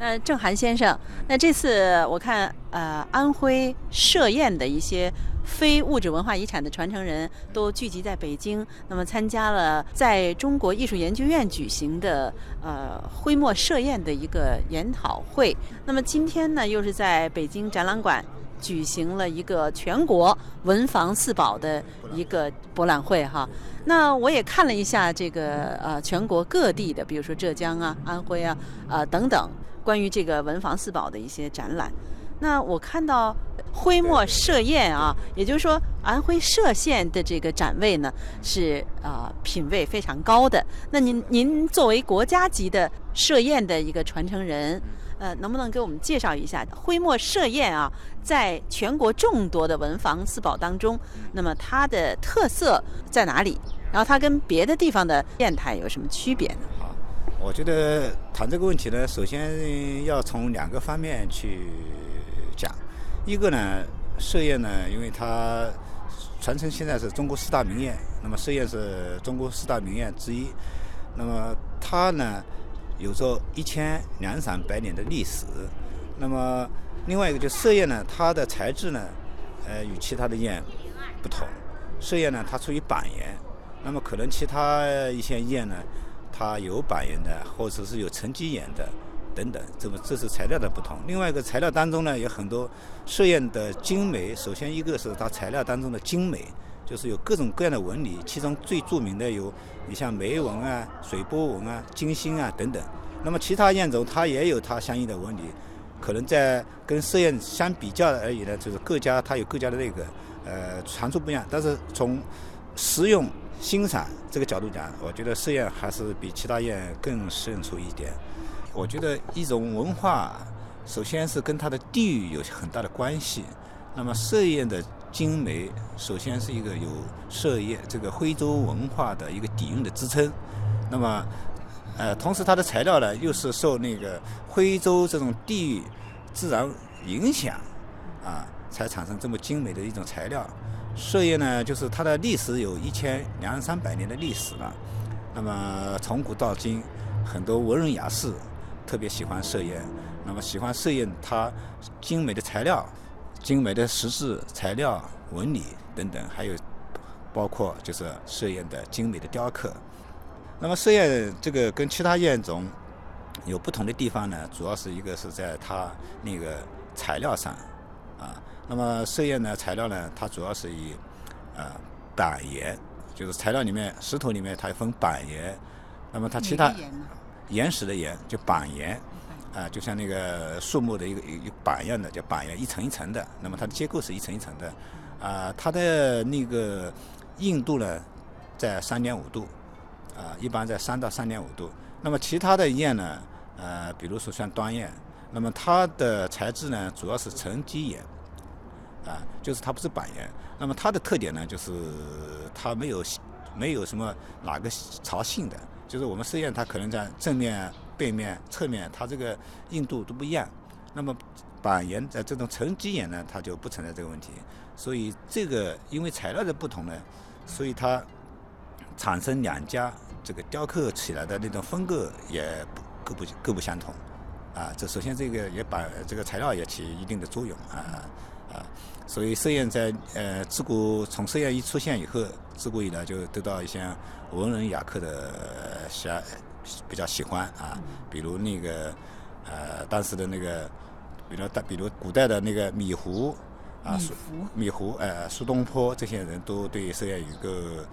那郑涵先生，那这次我看呃安徽歙县的一些非物质文化遗产的传承人都聚集在北京，那么参加了在中国艺术研究院举行的呃徽墨歙砚的一个研讨会。那么今天呢，又是在北京展览馆举行了一个全国文房四宝的一个博览会哈。那我也看了一下这个呃全国各地的，比如说浙江啊、安徽啊、呃等等。关于这个文房四宝的一些展览，那我看到徽墨歙砚啊，也就是说安徽歙县的这个展位呢是啊品位非常高的。那您您作为国家级的歙砚的一个传承人，呃，能不能给我们介绍一下徽墨设宴啊，在全国众多的文房四宝当中，那么它的特色在哪里？然后它跟别的地方的砚台有什么区别呢？我觉得谈这个问题呢，首先要从两个方面去讲。一个呢，设宴呢，因为它传承现在是中国四大名砚，那么歙砚是中国四大名砚之一。那么它呢，有着一千两三百年的历史。那么另外一个就歙砚呢，它的材质呢，呃，与其他的砚不同。歙砚呢，它属于板岩，那么可能其他一些砚呢。它有板岩的，或者是有沉积岩的，等等，这么这是材料的不同。另外一个材料当中呢，有很多歙砚的精美。首先一个是它材料当中的精美，就是有各种各样的纹理，其中最著名的有你像梅纹啊、水波纹啊、金星啊等等。那么其他砚种它也有它相应的纹理，可能在跟歙砚相比较而已呢，就是各家它有各家的那个呃长处不一样，但是从实用。欣赏这个角度讲，我觉得歙砚还是比其他砚更胜出一点。我觉得一种文化，首先是跟它的地域有很大的关系。那么歙砚的精美，首先是一个有歙砚这个徽州文化的一个底蕴的支撑。那么，呃，同时它的材料呢，又是受那个徽州这种地域自然影响，啊，才产生这么精美的一种材料。歙砚呢，就是它的历史有一千两三百年的历史了。那么从古到今，很多文人雅士特别喜欢歙砚。那么喜欢歙砚，它精美的材料、精美的石质材料、纹理等等，还有包括就是歙砚的精美的雕刻。那么歙砚这个跟其他砚种有不同的地方呢，主要是一个是在它那个材料上啊。那么歙砚呢，材料呢，它主要是以，呃，板岩，就是材料里面石头里面它分板岩，那么它其他岩石的岩就板岩，啊，就像那个树木的一个一个板一样的叫板岩，一层一层的，那么它的结构是一层一层的，啊，它的那个硬度呢在三点五度，啊，一般在三到三点五度。那么其他的砚呢，呃，比如说像端砚，那么它的材质呢主要是沉积岩。啊，就是它不是板岩，那么它的特点呢，就是它没有没有什么哪个槽性的，就是我们试验它可能在正面、背面、侧面，它这个硬度都不一样。那么板岩在这种沉积岩呢，它就不存在这个问题。所以这个因为材料的不同呢，所以它产生两家这个雕刻起来的那种风格也各不各不相同。啊，这首先这个也把这个材料也起一定的作用啊。啊，所以歙砚在呃自古从歙砚一出现以后，自古以来就得到一些文人雅客的喜爱，比较喜欢啊。比如那个呃当时的那个，比如大比如古代的那个米芾啊，米芾呃苏东坡这些人都对设宴有个。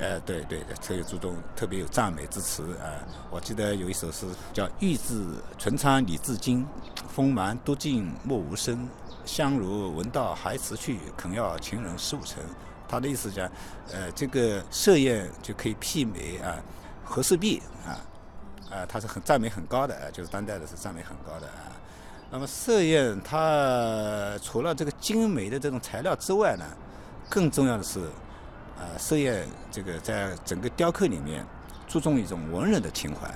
呃，对对，特别注重，特别有赞美之词啊。我记得有一首诗叫“玉质唇苍李自矜，锋芒多尽莫无声。香如闻道还辞去，肯要情人十五成。”他的意思讲，呃，这个设宴就可以媲美啊和氏璧啊，啊，它是很赞美很高的，就是当代的是赞美很高的啊。那么歙砚它除了这个精美的这种材料之外呢，更重要的是。呃，歙砚这个在整个雕刻里面注重一种文人的情怀，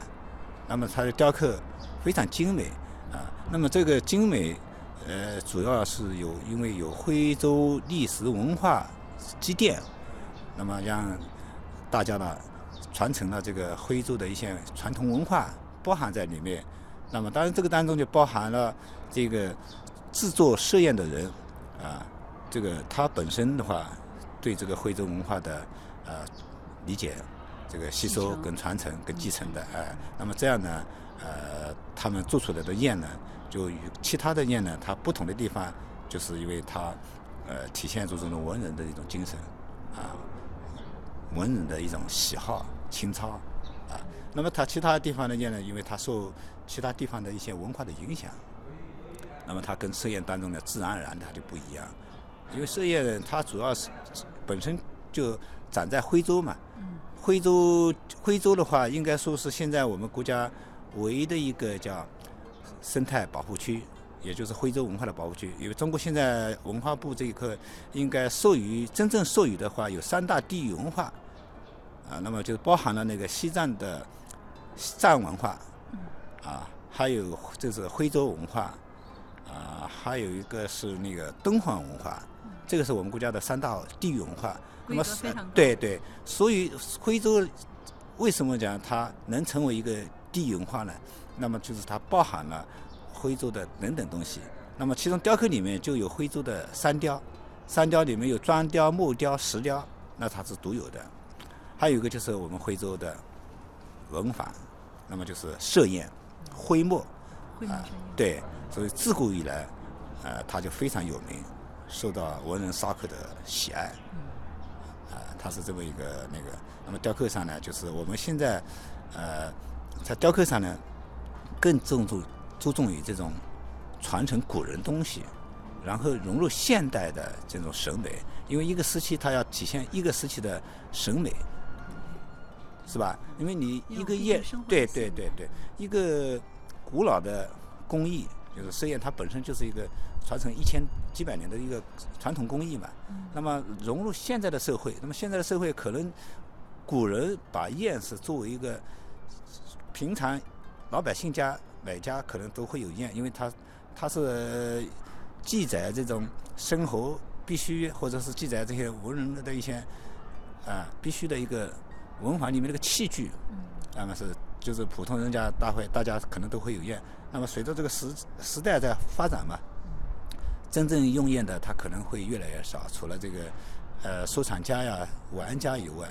那么它的雕刻非常精美啊。那么这个精美，呃，主要是有因为有徽州历史文化积淀，那么让大家呢传承了这个徽州的一些传统文化，包含在里面，那么当然这个当中就包含了这个制作设宴的人啊，这个他本身的话对这个徽州文化的呃理解、这个吸收跟传承跟继承的哎，那么这样呢呃他们做出来的宴呢，就与其他的宴呢它不同的地方，就是因为它呃体现出这种文人的一种精神啊，文人的一种喜好。情操啊。那么它其他地方的宴呢，因为它受其他地方的一些文化的影响，那么它跟设宴当中呢，自然而然它就不一样。因为设宴它主要是本身就长在徽州嘛，徽州徽州的话，应该说是现在我们国家唯一的一个叫生态保护区，也就是徽州文化的保护区。因为中国现在文化部这一块应该授予真正授予的话，有三大地域文化啊，那么就包含了那个西藏的。藏文化，啊，还有就是徽州文化，啊，还有一个是那个敦煌文化，这个是我们国家的三大地域文化。那么对对，所以徽州为什么讲它能成为一个地域文化呢？那么就是它包含了徽州的等等东西。那么其中雕刻里面就有徽州的山雕，山雕里面有砖雕、木雕、石雕，那它是独有的。还有一个就是我们徽州的文法。那么就是设宴、徽墨，啊，对，所以自古以来，呃，它就非常有名，受到文人骚客的喜爱，啊，它是这么一个那个。那么雕刻上呢，就是我们现在，呃，在雕刻上呢，更注重注重于这种传承古人东西，然后融入现代的这种审美，因为一个时期它要体现一个时期的审美。是吧？因为你一个业，对对对对，一个古老的工艺，就是设宴，它本身就是一个传承一千几百年的一个传统工艺嘛。那么融入现在的社会，那么现在的社会可能古人把宴是作为一个平常老百姓家每家可能都会有宴，因为它它是记载这种生活必须，或者是记载这些文人的一些啊必须的一个。文房里面那个器具，那么是就是普通人家大会，大家可能都会有宴。那么随着这个时时代在发展嘛，真正用宴的他可能会越来越少。除了这个呃收藏家呀、玩家以外，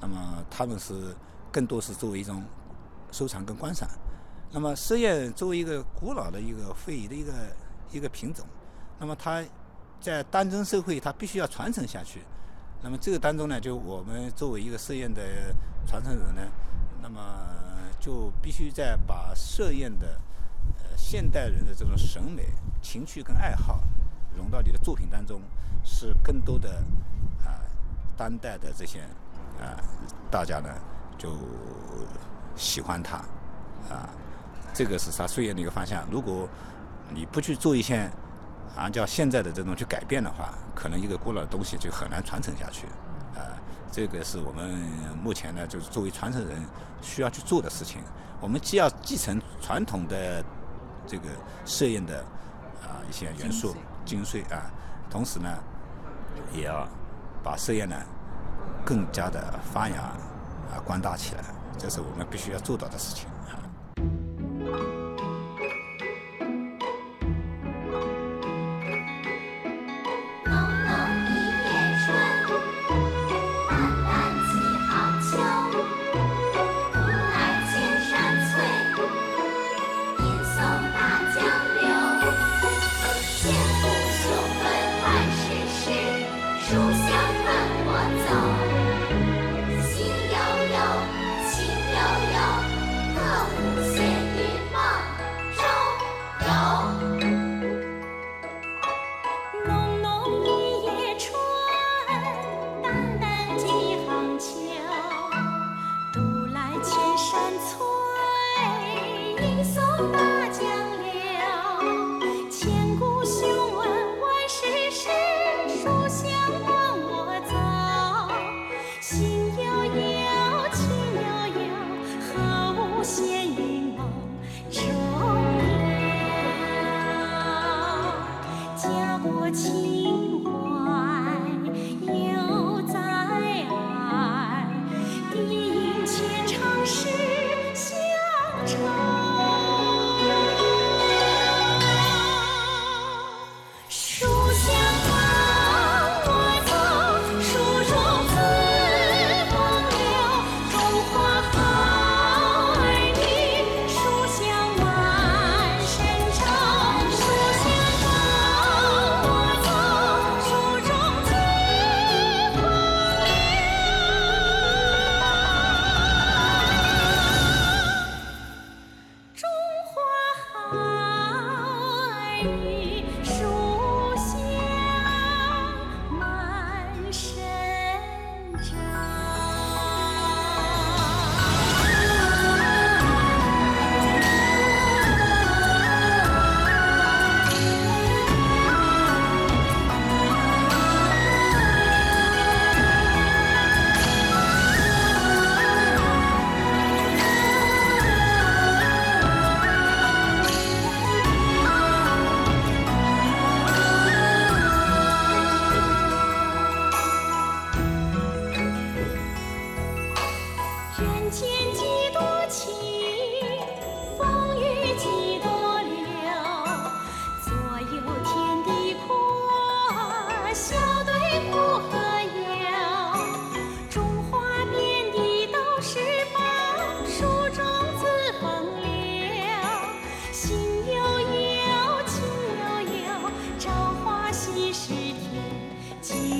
那么他们是更多是作为一种收藏跟观赏。那么设宴作为一个古老的一个非遗的一个一个品种，那么它在当今社会它必须要传承下去。那么这个当中呢，就我们作为一个设宴的传承人呢，那么就必须在把设宴的呃现代人的这种审美、情趣跟爱好融到你的作品当中，使更多的啊当代的这些啊大家呢就喜欢它啊，这个是它设宴的一个方向。如果你不去做一些。按照现在的这种去改变的话，可能一个古老的东西就很难传承下去，啊，这个是我们目前呢，就是作为传承人需要去做的事情。我们既要继承传统的这个摄影的啊一些元素精髓啊，同时呢，也要把摄影呢更加的发扬啊光大起来，这是我们必须要做到的事情。记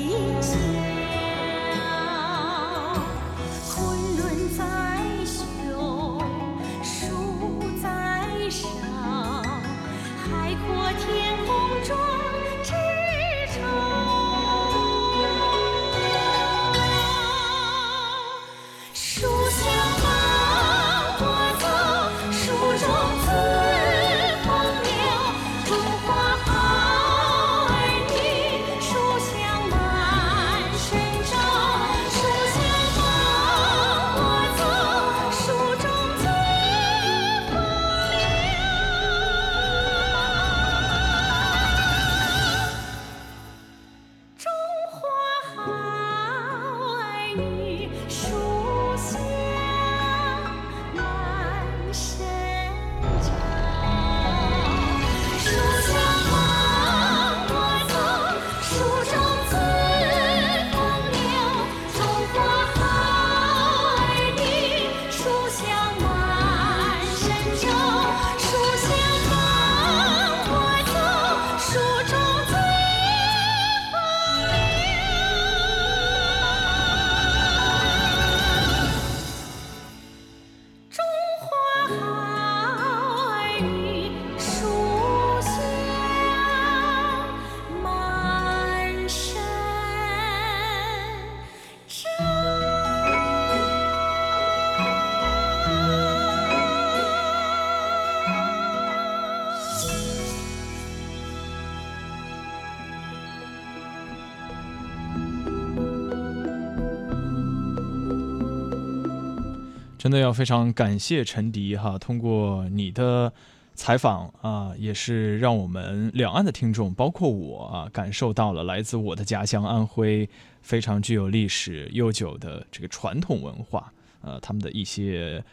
真的要非常感谢陈迪哈，通过你的采访啊，也是让我们两岸的听众，包括我啊，感受到了来自我的家乡安徽非常具有历史悠久的这个传统文化，呃，他们的一些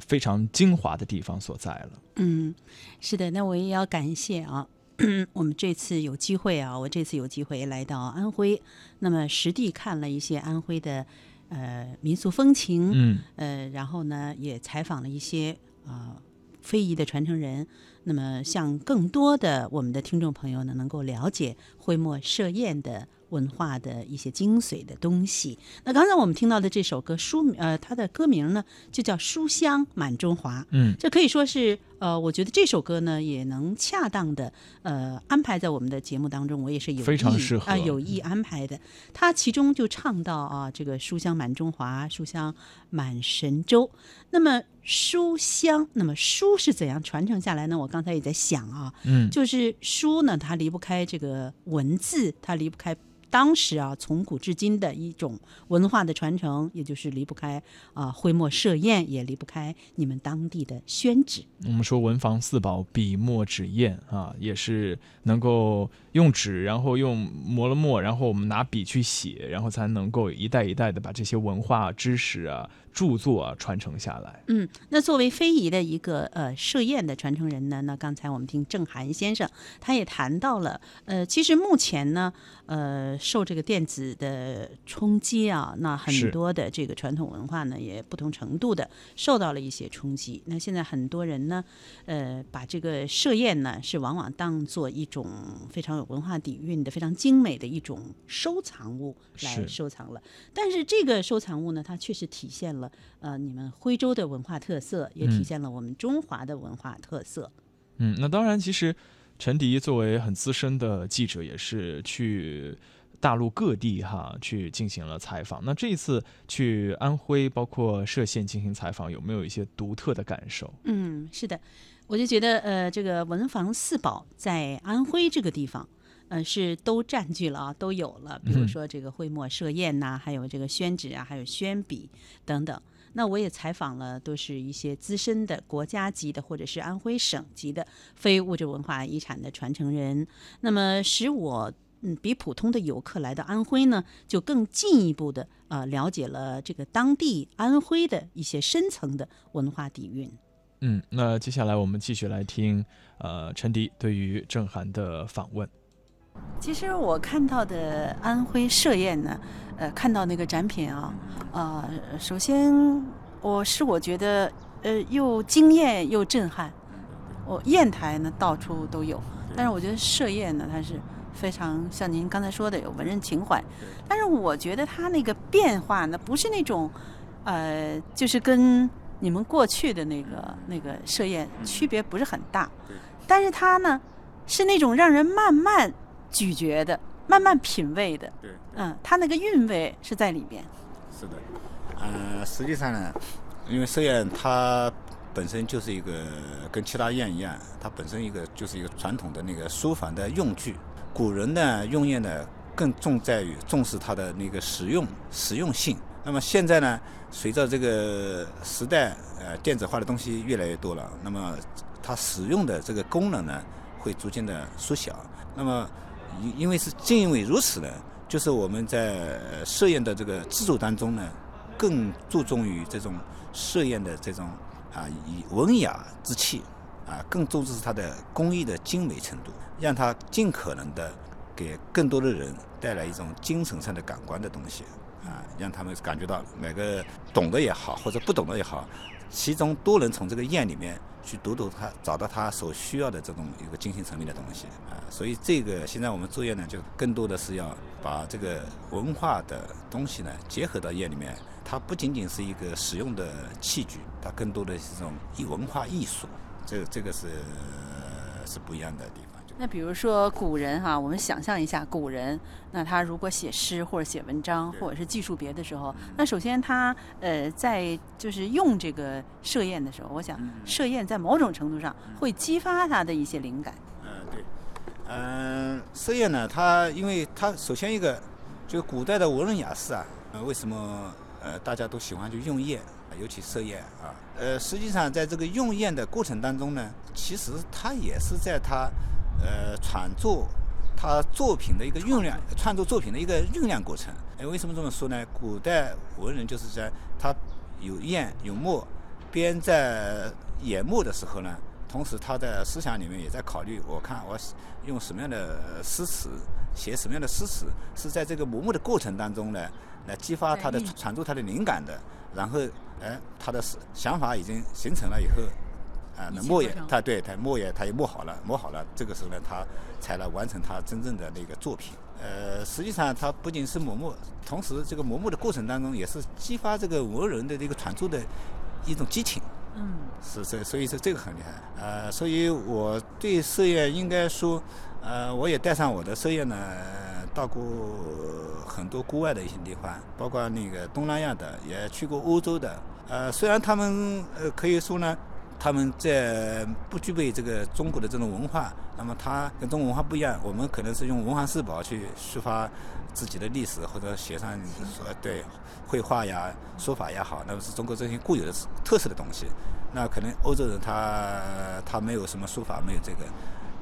非常精华的地方所在了。嗯，是的，那我也要感谢啊，我们这次有机会啊，我这次有机会来到安徽，那么实地看了一些安徽的。呃，民俗风情，嗯，呃，然后呢，也采访了一些啊非遗的传承人，那么向更多的我们的听众朋友呢，能够了解徽墨设宴的。文化的一些精髓的东西。那刚才我们听到的这首歌书，呃，它的歌名呢就叫《书香满中华》。嗯，这可以说是，呃，我觉得这首歌呢也能恰当的，呃，安排在我们的节目当中。我也是有非常适合啊，有意安排的。它其中就唱到啊，这个书香满中华，书香满神州。那么书香，那么书是怎样传承下来呢？我刚才也在想啊，嗯，就是书呢，它离不开这个文字，它离不开。当时啊，从古至今的一种文化的传承，也就是离不开啊徽墨设宴，也离不开你们当地的宣纸。我们说文房四宝，笔墨纸砚啊，也是能够用纸，然后用磨了墨，然后我们拿笔去写，然后才能够一代一代的把这些文化知识啊。著作啊传承下来。嗯，那作为非遗的一个呃设宴的传承人呢，那刚才我们听郑涵先生，他也谈到了，呃，其实目前呢，呃，受这个电子的冲击啊，那很多的这个传统文化呢，也不同程度的受到了一些冲击。那现在很多人呢，呃，把这个设宴呢，是往往当做一种非常有文化底蕴的、非常精美的一种收藏物来收藏了。但是这个收藏物呢，它确实体现了。呃，你们徽州的文化特色也体现了我们中华的文化特色。嗯，那当然，其实陈迪作为很资深的记者，也是去大陆各地哈去进行了采访。那这一次去安徽，包括歙县进行采访，有没有一些独特的感受？嗯，是的，我就觉得呃，这个文房四宝在安徽这个地方。嗯，是都占据了啊，都有了。比如说这个徽墨、设砚呐，还有这个宣纸啊，还有宣笔等等。那我也采访了，都是一些资深的国家级的或者是安徽省级的非物质文化遗产的传承人。那么使我嗯比普通的游客来到安徽呢，就更进一步的啊了解了这个当地安徽的一些深层的文化底蕴。嗯，那接下来我们继续来听呃陈迪对于郑涵的访问。其实我看到的安徽歙砚呢，呃，看到那个展品啊，呃，首先我是我觉得呃又惊艳又震撼。我砚台呢到处都有，但是我觉得歙砚呢它是非常像您刚才说的有文人情怀，但是我觉得它那个变化呢不是那种呃就是跟你们过去的那个那个歙砚区别不是很大，但是它呢是那种让人慢慢。咀嚼的，慢慢品味的，对，嗯，它那个韵味是在里边。是的，呃，实际上呢，因为歙砚它本身就是一个跟其他宴一样，它本身一个就是一个传统的那个书房的用具。古人呢用宴呢更重在于重视它的那个实用实用性。那么现在呢，随着这个时代呃电子化的东西越来越多了，那么它使用的这个功能呢会逐渐的缩小。那么因因为是正因为如此呢，就是我们在设宴的这个制作当中呢，更注重于这种设宴的这种啊以文雅之气啊，更重视它的工艺的精美程度，让它尽可能的给更多的人带来一种精神上的感官的东西啊，让他们感觉到每个懂得也好或者不懂的也好，其中都能从这个砚里面。去读读他，找到他所需要的这种一个精心层面的东西啊，所以这个现在我们作业呢，就更多的是要把这个文化的东西呢结合到砚里面，它不仅仅是一个使用的器具，它更多的是这种艺文化艺术，这个这个是是不一样的地方。那比如说古人哈，我们想象一下古人，那他如果写诗或者写文章或者是记述别的时候，那首先他呃在就是用这个设宴的时候，我想设宴在某种程度上会激发他的一些灵感。嗯，对，嗯，设宴呢，它因为它首先一个就古代的文人雅士啊，呃，为什么呃大家都喜欢去用宴，尤其设宴啊，呃，实际上在这个用宴的过程当中呢，其实它也是在它。呃，创作他作品的一个酝酿，创作作品的一个酝酿过程。哎，为什么这么说呢？古代文人就是在他有砚有墨，边在研墨的时候呢，同时他的思想里面也在考虑，我看我用什么样的诗词，写什么样的诗词，是在这个磨墨的过程当中呢，来激发他的创作他的灵感的。然后，哎，他的想法已经形成了以后。啊，那墨也，他对他墨也，他也墨好了，墨好了，这个时候呢，他才来完成他真正的那个作品。呃，实际上他不仅是磨墨，同时这个磨墨的过程当中，也是激发这个文人的这个创作的一种激情。嗯，是这，所以说这个很厉害。呃，所以我对设砚应该说，呃，我也带上我的设砚呢，到过很多国外的一些地方，包括那个东南亚的，也去过欧洲的。呃，虽然他们呃可以说呢。他们在不具备这个中国的这种文化，那么他跟中国文化不一样。我们可能是用文房四宝去抒发自己的历史，或者写上说对绘画呀、书法也好，那么是中国这些固有的特色的东西。那可能欧洲人他他没有什么书法，没有这个，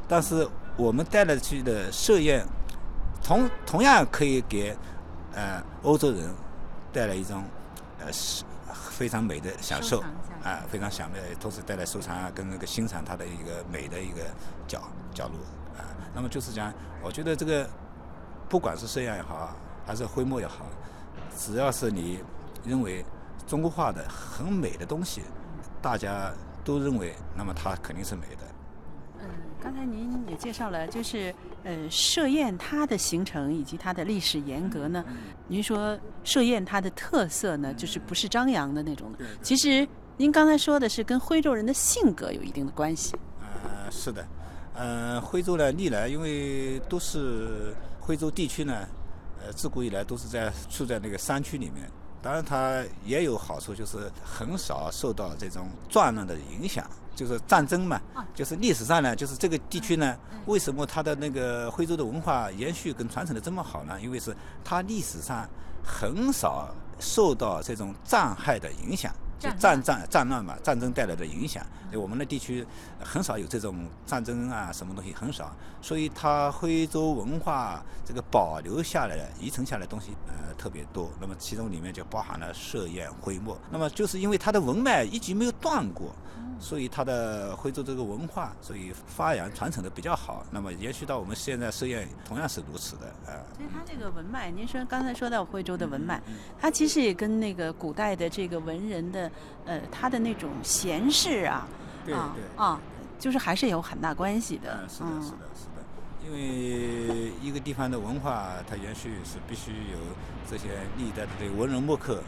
但是我们带了去的设宴，同同样可以给呃欧洲人带来一种呃。非常美的享受啊，非常享美，同时带来收藏啊，跟那个欣赏它的一个美的一个角角落啊。那么就是讲，我觉得这个不管是摄影也好，还是徽墨也好，只要是你认为中国画的很美的东西，大家都认为，那么它肯定是美的。刚才您也介绍了，就是呃，设宴它的形成以及它的历史沿革呢。您说设宴它的特色呢，就是不是张扬的那种的。其实您刚才说的是跟徽州人的性格有一定的关系。呃，是的，呃，徽州呢，历来因为都是徽州地区呢，呃，自古以来都是在处在那个山区里面。当然，它也有好处，就是很少受到这种战乱的影响，就是战争嘛。就是历史上呢，就是这个地区呢，为什么它的那个徽州的文化延续跟传承的这么好呢？因为是它历史上很少受到这种战害的影响。就战战战乱嘛，战争带来的影响，我们的地区很少有这种战争啊，什么东西很少，所以它徽州文化这个保留下来的、遗存下来的东西呃特别多。那么其中里面就包含了设宴徽墨。那么就是因为它的文脉一直没有断过，所以它的徽州这个文化，所以发扬传承的比较好。那么延续到我们现在设宴同样是如此的啊。所以它这个文脉，您说刚才说到徽州的文脉，它其实也跟那个古代的这个文人的。呃，他的那种闲适啊，对对啊，就是还是有很大关系的。是的，是的，是的。因为一个地方的文化，它延续是必须有这些历代的对文人墨客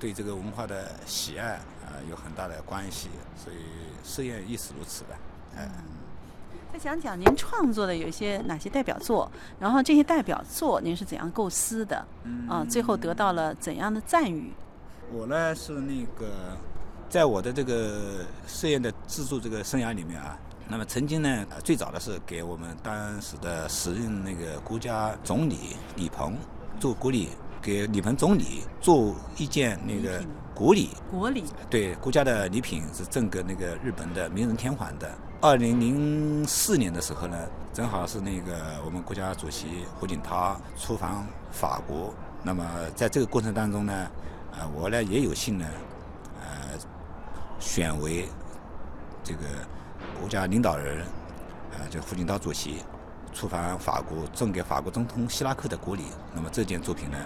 对这个文化的喜爱啊，有很大的关系。所以试验亦是如此的。嗯。再讲讲您创作的有一些哪些代表作，然后这些代表作您是怎样构思的？嗯。啊，最后得到了怎样的赞誉？我呢是那个，在我的这个试验的制作这个生涯里面啊，那么曾经呢，最早的是给我们当时的时任那个国家总理李鹏做国礼，给李鹏总理做一件那个国礼。国礼。对，国家的礼品是赠给那个日本的明仁天皇的。二零零四年的时候呢，正好是那个我们国家主席胡锦涛出访法国，那么在这个过程当中呢。啊，我呢也有幸呢，呃，选为这个国家领导人，啊，就胡锦涛主席出访法国，赠给法国总统希拉克的国礼。那么这件作品呢，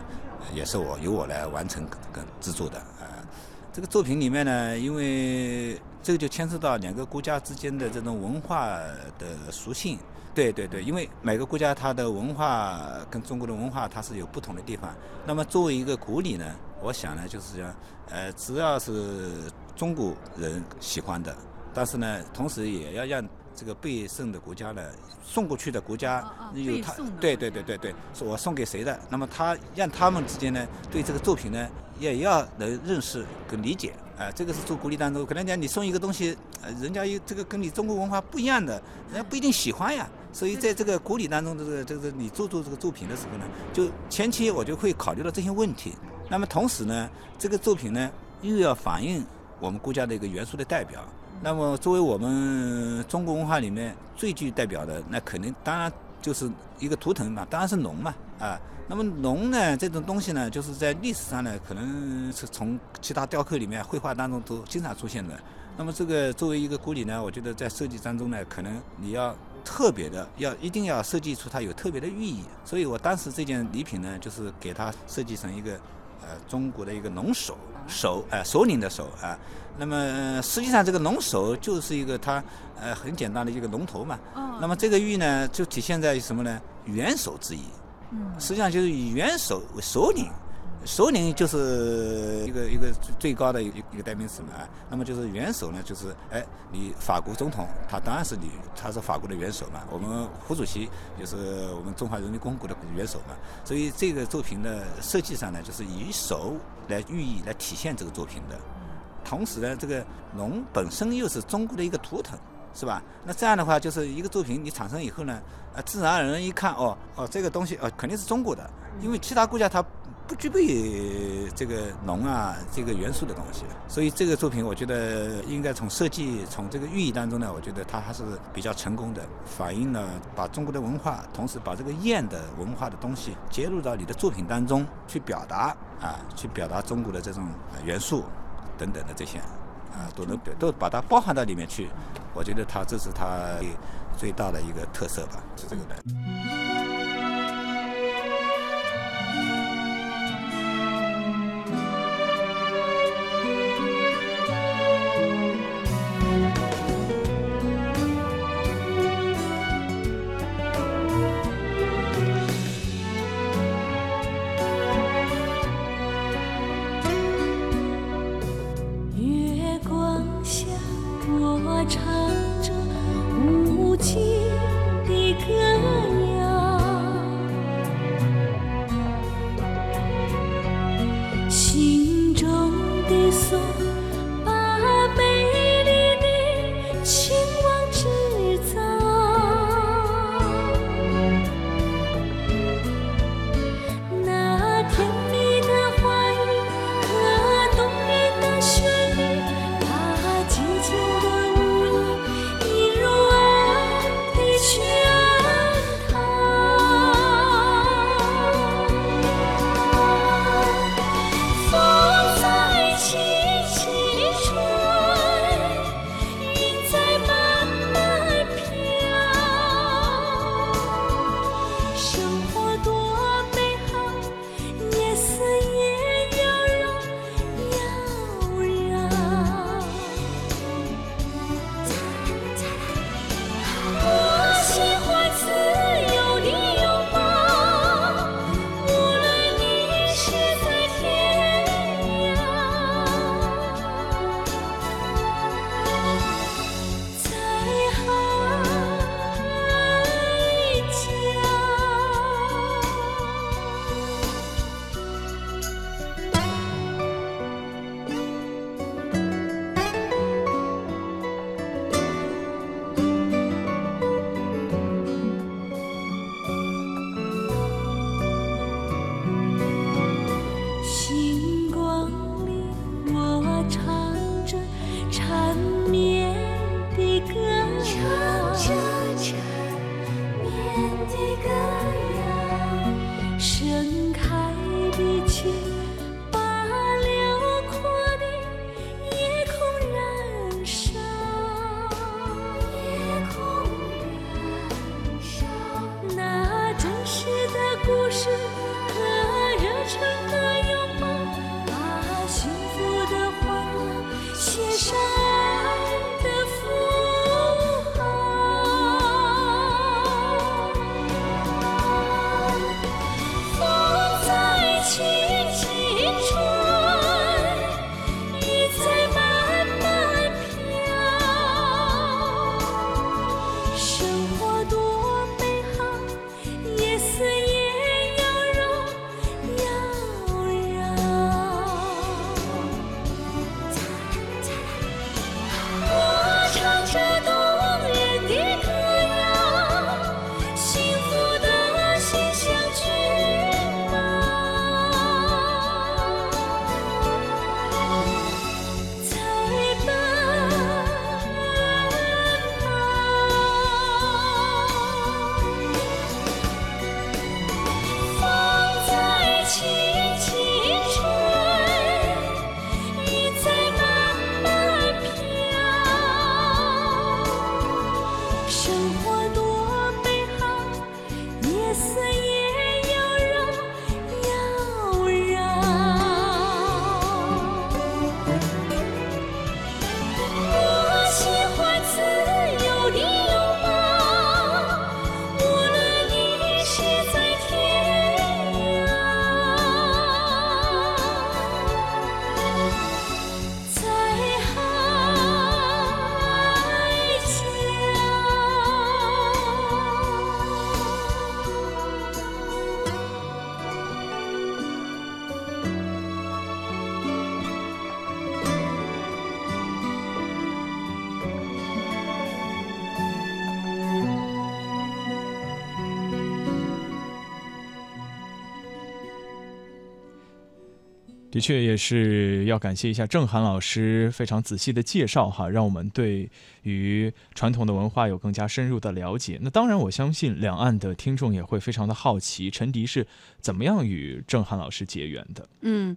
也是我由我来完成跟制作的。啊，这个作品里面呢，因为这个就牵涉到两个国家之间的这种文化的属性。对对对，因为每个国家它的文化跟中国的文化它是有不同的地方。那么作为一个国礼呢？我想呢，就是讲，呃，只要是中国人喜欢的，但是呢，同时也要让这个被送的国家呢，送过去的国家有他，对对对对对，是我送给谁的，那么他让他们之间呢，对这个作品呢，也要能认识跟理解，啊，这个是做鼓励当中，可能讲你送一个东西，呃，人家有这个跟你中国文化不一样的，人家不一定喜欢呀，所以在这个鼓励当中，这个这个你做做这个作品的时候呢，就前期我就会考虑到这些问题。那么同时呢，这个作品呢又要反映我们国家的一个元素的代表。那么作为我们中国文化里面最具代表的，那肯定当然就是一个图腾嘛，当然是龙嘛啊。那么龙呢这种东西呢，就是在历史上呢，可能是从其他雕刻里面、绘画当中都经常出现的。那么这个作为一个古礼呢，我觉得在设计当中呢，可能你要特别的，要一定要设计出它有特别的寓意。所以我当时这件礼品呢，就是给它设计成一个。呃，中国的一个龙首，首，哎，首领的首啊。那么实际上这个龙首就是一个它，呃，很简单的一个龙头嘛。那么这个寓意呢，就体现在什么呢？元首之意。嗯。实际上就是以元首为首领。首领就是一个一个最高的一一个代名词嘛，那么就是元首呢，就是哎，你法国总统他当然是你，他是法国的元首嘛，我们胡主席就是我们中华人民共和国的元首嘛，所以这个作品的设计上呢，就是以手来寓意来体现这个作品的，同时呢，这个龙本身又是中国的一个图腾。是吧？那这样的话，就是一个作品你产生以后呢，啊，自然而然一看，哦哦，这个东西哦，肯定是中国的，因为其他国家它不具备这个龙啊这个元素的东西，所以这个作品我觉得应该从设计从这个寓意当中呢，我觉得它还是比较成功的，反映了把中国的文化，同时把这个燕的文化的东西接入到你的作品当中去表达啊，去表达中国的这种元素等等的这些。啊，都能都把它包含到里面去，我觉得它这是它最大的一个特色吧，是这个的。情的确也是要感谢一下郑涵老师非常仔细的介绍哈，让我们对于传统的文化有更加深入的了解。那当然，我相信两岸的听众也会非常的好奇，陈迪是怎么样与郑涵老师结缘的？嗯。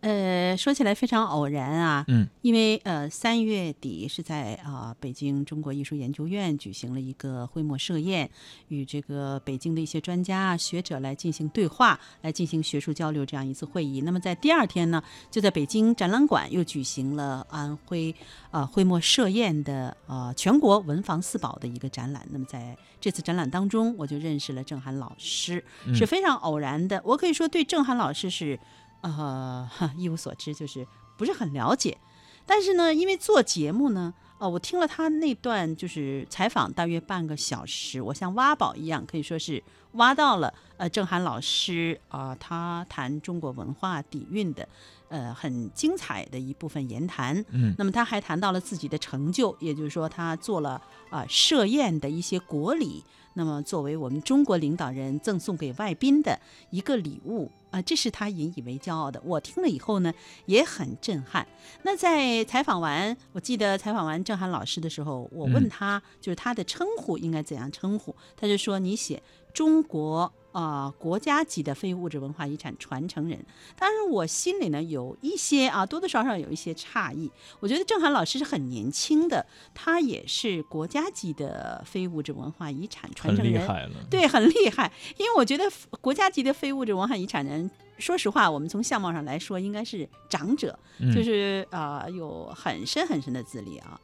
呃，说起来非常偶然啊，嗯，因为呃三月底是在啊北京中国艺术研究院举行了一个徽墨设宴，与这个北京的一些专家啊学者来进行对话，来进行学术交流这样一次会议。那么在第二天呢，就在北京展览馆又举行了安徽啊徽墨设宴的呃全国文房四宝的一个展览。那么在这次展览当中，我就认识了郑涵老师，是非常偶然的。我可以说对郑涵老师是。呃，一无所知，就是不是很了解。但是呢，因为做节目呢，呃，我听了他那段就是采访，大约半个小时，我像挖宝一样，可以说是挖到了呃郑涵老师啊，他谈中国文化底蕴的呃很精彩的一部分言谈。嗯，那么他还谈到了自己的成就，也就是说他做了啊设宴的一些国礼。那么，作为我们中国领导人赠送给外宾的一个礼物啊，这是他引以为骄傲的。我听了以后呢，也很震撼。那在采访完，我记得采访完郑涵老师的时候，我问他，就是他的称呼应该怎样称呼，他就说：“你写中国。”啊，国家级的非物质文化遗产传承人，当然我心里呢有一些啊，多多少少有一些诧异。我觉得郑涵老师是很年轻的，他也是国家级的非物质文化遗产传承人，对，很厉害。因为我觉得国家级的非物质文化遗产人，说实话，我们从相貌上来说，应该是长者，就是啊，有很深很深的资历啊。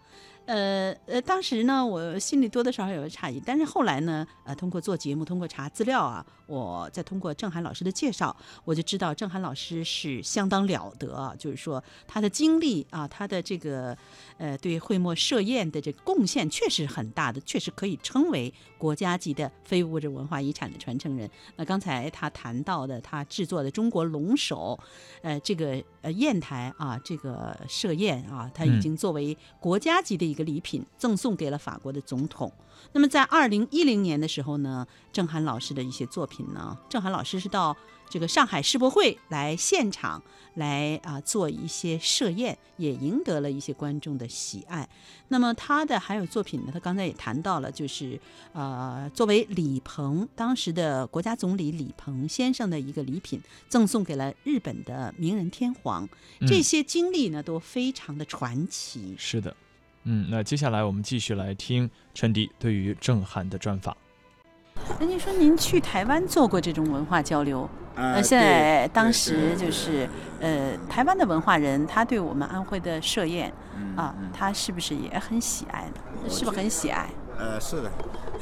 呃呃，当时呢，我心里多多少少有个诧异，但是后来呢，呃，通过做节目，通过查资料啊，我再通过郑涵老师的介绍，我就知道郑涵老师是相当了得，就是说他的经历啊，他的这个呃对徽墨设宴的这贡献确实很大的，确实可以称为国家级的非物质文化遗产的传承人。那刚才他谈到的他制作的中国龙首，呃，这个呃砚台啊，这个设宴啊，他已经作为国家级的。一个礼品赠送给了法国的总统。那么在二零一零年的时候呢，郑涵老师的一些作品呢，郑涵老师是到这个上海世博会来现场来啊做一些设宴，也赢得了一些观众的喜爱。那么他的还有作品呢，他刚才也谈到了，就是呃作为李鹏当时的国家总理李鹏先生的一个礼品，赠送给了日本的名人天皇。这些经历呢都非常的传奇。是的。嗯，那接下来我们继续来听陈迪对于郑涵的专访。那您说您去台湾做过这种文化交流？呃，现在当时就是呃，台湾的文化人，他对我们安徽的设宴啊，他是不是也很喜爱呢？是不是很喜爱？呃，是的，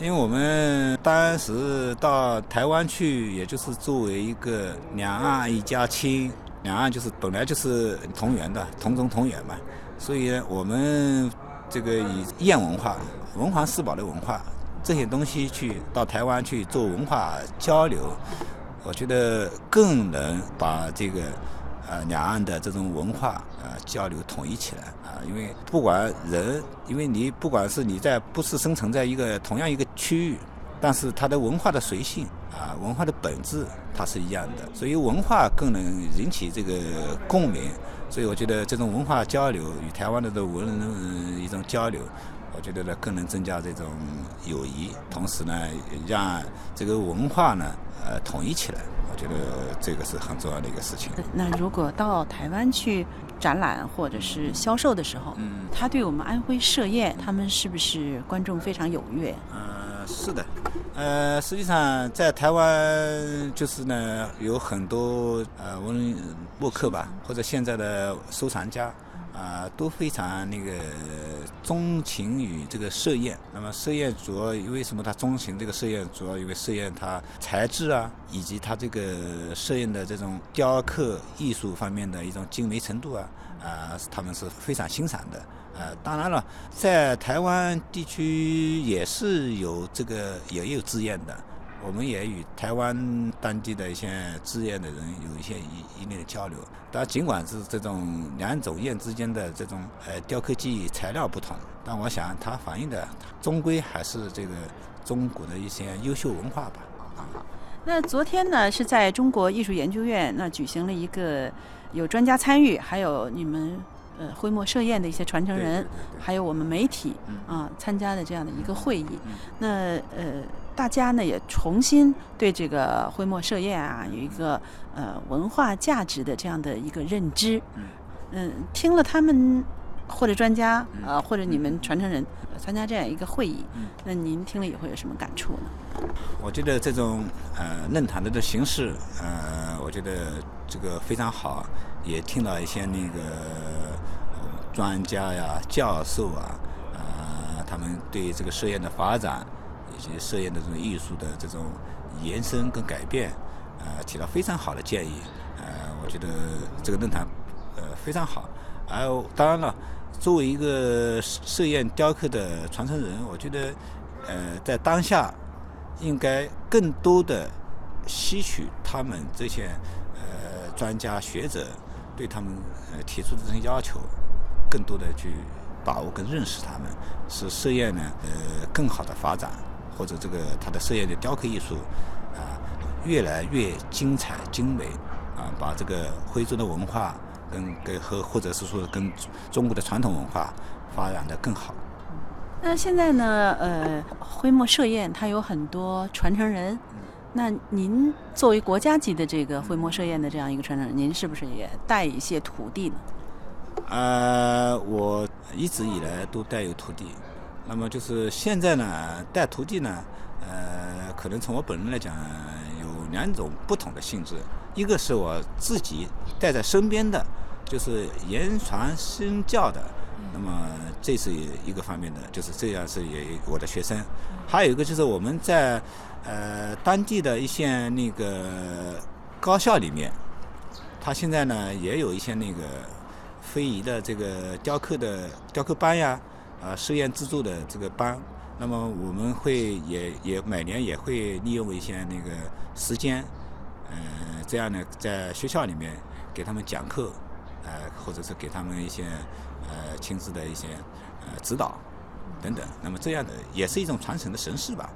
因为我们当时到台湾去，也就是作为一个两岸一家亲，两岸就是本来就是同源的，同宗同源嘛，所以，我们。这个以燕文化、文房四宝的文化这些东西去到台湾去做文化交流，我觉得更能把这个呃两岸的这种文化呃交流统一起来啊。因为不管人，因为你不管是你在不是生存在一个同样一个区域，但是它的文化的随性啊，文化的本质它是一样的，所以文化更能引起这个共鸣。所以我觉得这种文化交流与台湾的这文人一种交流，我觉得呢更能增加这种友谊，同时呢让这个文化呢呃统一起来，我觉得这个是很重要的一个事情。那如果到台湾去展览或者是销售的时候，嗯，他对我们安徽设宴，他们是不是观众非常踊跃？呃，是的。呃，实际上在台湾就是呢，有很多呃文墨客吧，或者现在的收藏家啊，都非常那个钟情于这个设宴。那么设宴主要为什么他钟情这个设宴？主要因为设宴它材质啊，以及它这个设宴的这种雕刻艺术方面的一种精美程度啊，啊，他们是非常欣赏的。呃，当然了，在台湾地区也是有这个也有制宴的，我们也与台湾当地的一些志愿的人有一些一一定的交流。但尽管是这种两种宴之间的这种呃雕刻技艺材料不同，但我想它反映的终归还是这个中国的一些优秀文化吧。那昨天呢，是在中国艺术研究院那举行了一个。有专家参与，还有你们呃徽墨设砚的一些传承人，对对对对还有我们媒体嗯啊参加的这样的一个会议。嗯那呃，大家呢也重新对这个徽墨设宴啊有一个呃文化价值的这样的一个认知。嗯嗯，听了他们或者专家嗯啊、或者你们传承人呃参加这样一个会议，嗯那您听了以后有什么感触呢？我觉得这种呃论坛的这形式，呃，我觉得这个非常好，也听到一些那个呃专家呀、教授啊，呃，他们对这个设宴的发展以及设宴的这种艺术的这种延伸跟改变，呃，提了非常好的建议。呃，我觉得这个论坛呃非常好。还有，当然了，作为一个设宴雕刻的传承人，我觉得呃在当下。应该更多的吸取他们这些呃专家学者对他们呃提出的这些要求，更多的去把握跟认识他们，使设宴呢呃更好的发展，或者这个他的摄影的雕刻艺术啊、越来越精彩精美啊，把这个徽州的文化跟跟和或者是说跟中国的传统文化发展的更好。那现在呢，呃，徽墨设宴它有很多传承人。那您作为国家级的这个徽墨设宴的这样一个传承人，您是不是也带一些徒弟呢？呃，我一直以来都带有徒弟。那么就是现在呢，带徒弟呢，呃，可能从我本人来讲，有两种不同的性质。一个是我自己带在身边的，就是言传身教的。那么这是一个方面的，就是这样是也我的学生。还有一个就是我们在呃当地的一些那个高校里面，他现在呢也有一些那个非遗的这个雕刻的雕刻班呀，啊试验制作的这个班。那么我们会也也每年也会利用一些那个时间，呃，这样呢在学校里面给他们讲课，呃，或者是给他们一些呃亲自的一些呃指导等等。那么这样的也是一种传承的形式吧。